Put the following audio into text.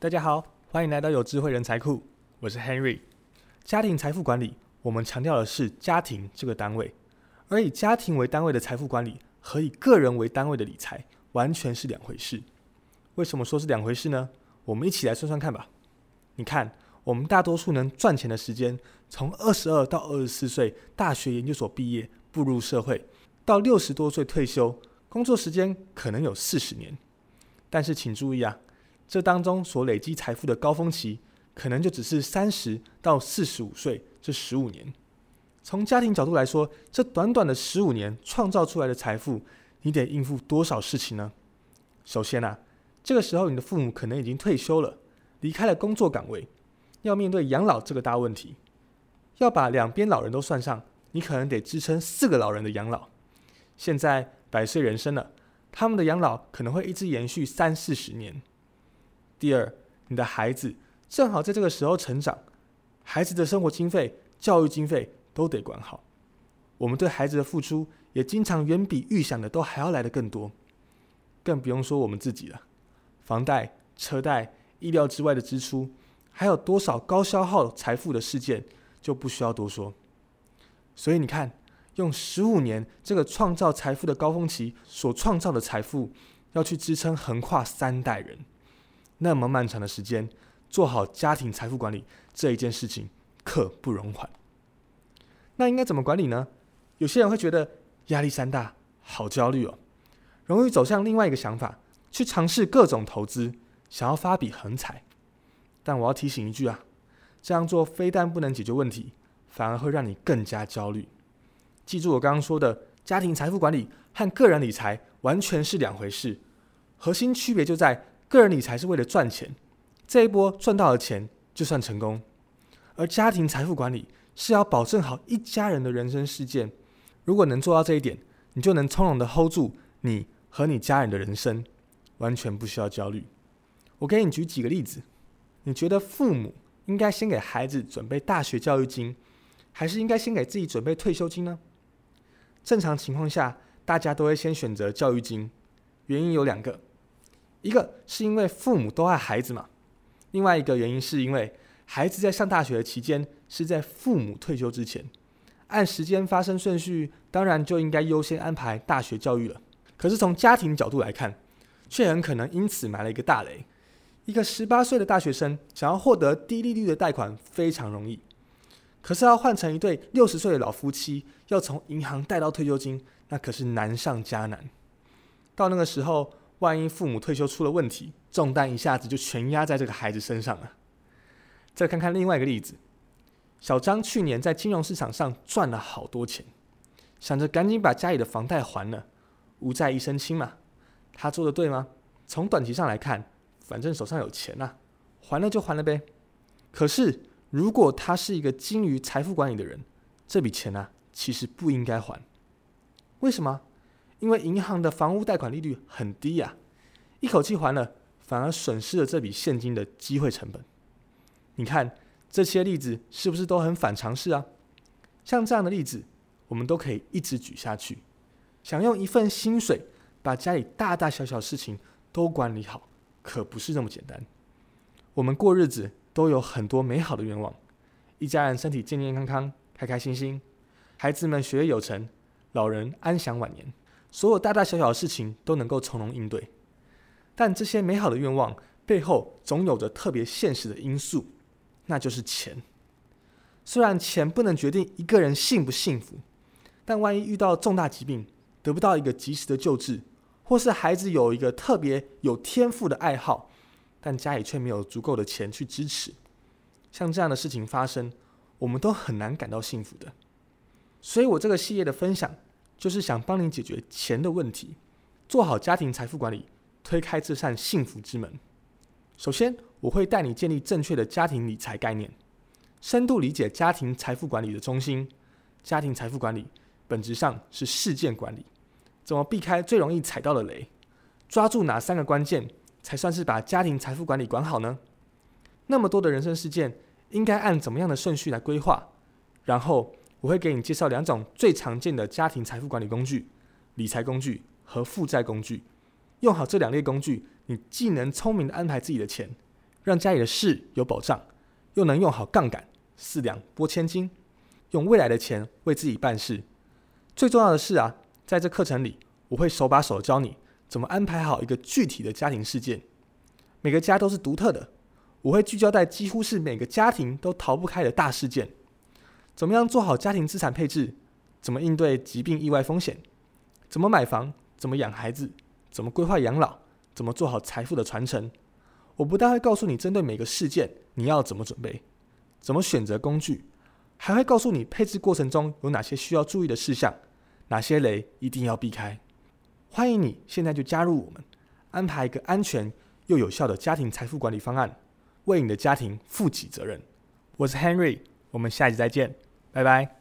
大家好，欢迎来到有智慧人财库，我是 Henry。家庭财富管理，我们强调的是家庭这个单位，而以家庭为单位的财富管理和以个人为单位的理财完全是两回事。为什么说是两回事呢？我们一起来算算看吧。你看，我们大多数能赚钱的时间，从二十二到二十四岁大学研究所毕业，步入社会，到六十多岁退休，工作时间可能有四十年。但是请注意啊，这当中所累积财富的高峰期，可能就只是三十到四十五岁这十五年。从家庭角度来说，这短短的十五年创造出来的财富，你得应付多少事情呢？首先啊，这个时候你的父母可能已经退休了，离开了工作岗位，要面对养老这个大问题。要把两边老人都算上，你可能得支撑四个老人的养老。现在百岁人生了。他们的养老可能会一直延续三四十年。第二，你的孩子正好在这个时候成长，孩子的生活经费、教育经费都得管好。我们对孩子的付出也经常远比预想的都还要来得更多，更不用说我们自己了。房贷、车贷、意料之外的支出，还有多少高消耗财富的事件，就不需要多说。所以你看。用十五年这个创造财富的高峰期所创造的财富，要去支撑横跨三代人那么漫长的时间，做好家庭财富管理这一件事情，刻不容缓。那应该怎么管理呢？有些人会觉得压力山大，好焦虑哦，容易走向另外一个想法，去尝试各种投资，想要发笔横财。但我要提醒一句啊，这样做非但不能解决问题，反而会让你更加焦虑。记住我刚刚说的，家庭财富管理和个人理财完全是两回事。核心区别就在个人理财是为了赚钱，这一波赚到了钱就算成功；而家庭财富管理是要保证好一家人的人生事件。如果能做到这一点，你就能从容的 hold 住你和你家人的人生，完全不需要焦虑。我给你举几个例子，你觉得父母应该先给孩子准备大学教育金，还是应该先给自己准备退休金呢？正常情况下，大家都会先选择教育金，原因有两个，一个是因为父母都爱孩子嘛，另外一个原因是因为孩子在上大学的期间是在父母退休之前，按时间发生顺序，当然就应该优先安排大学教育了。可是从家庭角度来看，却很可能因此埋了一个大雷。一个十八岁的大学生想要获得低利率的贷款非常容易。可是要换成一对六十岁的老夫妻，要从银行贷到退休金，那可是难上加难。到那个时候，万一父母退休出了问题，重担一下子就全压在这个孩子身上了。再看看另外一个例子，小张去年在金融市场上赚了好多钱，想着赶紧把家里的房贷还了，无债一身轻嘛。他做的对吗？从短期上来看，反正手上有钱呐，还了就还了呗。可是。如果他是一个精于财富管理的人，这笔钱呢，其实不应该还。为什么？因为银行的房屋贷款利率很低呀，一口气还了，反而损失了这笔现金的机会成本。你看这些例子是不是都很反常识啊？像这样的例子，我们都可以一直举下去。想用一份薪水把家里大大小小事情都管理好，可不是那么简单。我们过日子。都有很多美好的愿望，一家人身体健健康康、开开心心，孩子们学业有成，老人安享晚年，所有大大小小的事情都能够从容应对。但这些美好的愿望背后，总有着特别现实的因素，那就是钱。虽然钱不能决定一个人幸不幸福，但万一遇到重大疾病得不到一个及时的救治，或是孩子有一个特别有天赋的爱好，但家里却没有足够的钱去支持，像这样的事情发生，我们都很难感到幸福的。所以我这个系列的分享，就是想帮你解决钱的问题，做好家庭财富管理，推开这扇幸福之门。首先，我会带你建立正确的家庭理财概念，深度理解家庭财富管理的中心。家庭财富管理本质上是事件管理，怎么避开最容易踩到的雷，抓住哪三个关键？才算是把家庭财富管理管好呢？那么多的人生事件，应该按怎么样的顺序来规划？然后我会给你介绍两种最常见的家庭财富管理工具：理财工具和负债工具。用好这两类工具，你既能聪明的安排自己的钱，让家里的事有保障，又能用好杠杆，四两拨千斤，用未来的钱为自己办事。最重要的是啊，在这课程里，我会手把手教你怎么安排好一个具体的家庭事件。每个家都是独特的，我会聚焦在几乎是每个家庭都逃不开的大事件。怎么样做好家庭资产配置？怎么应对疾病意外风险？怎么买房？怎么养孩子？怎么规划养老？怎么做好财富的传承？我不但会告诉你针对每个事件你要怎么准备，怎么选择工具，还会告诉你配置过程中有哪些需要注意的事项，哪些雷一定要避开。欢迎你现在就加入我们，安排一个安全又有效的家庭财富管理方案，为你的家庭负起责任。我是 Henry，我们下集再见，拜拜。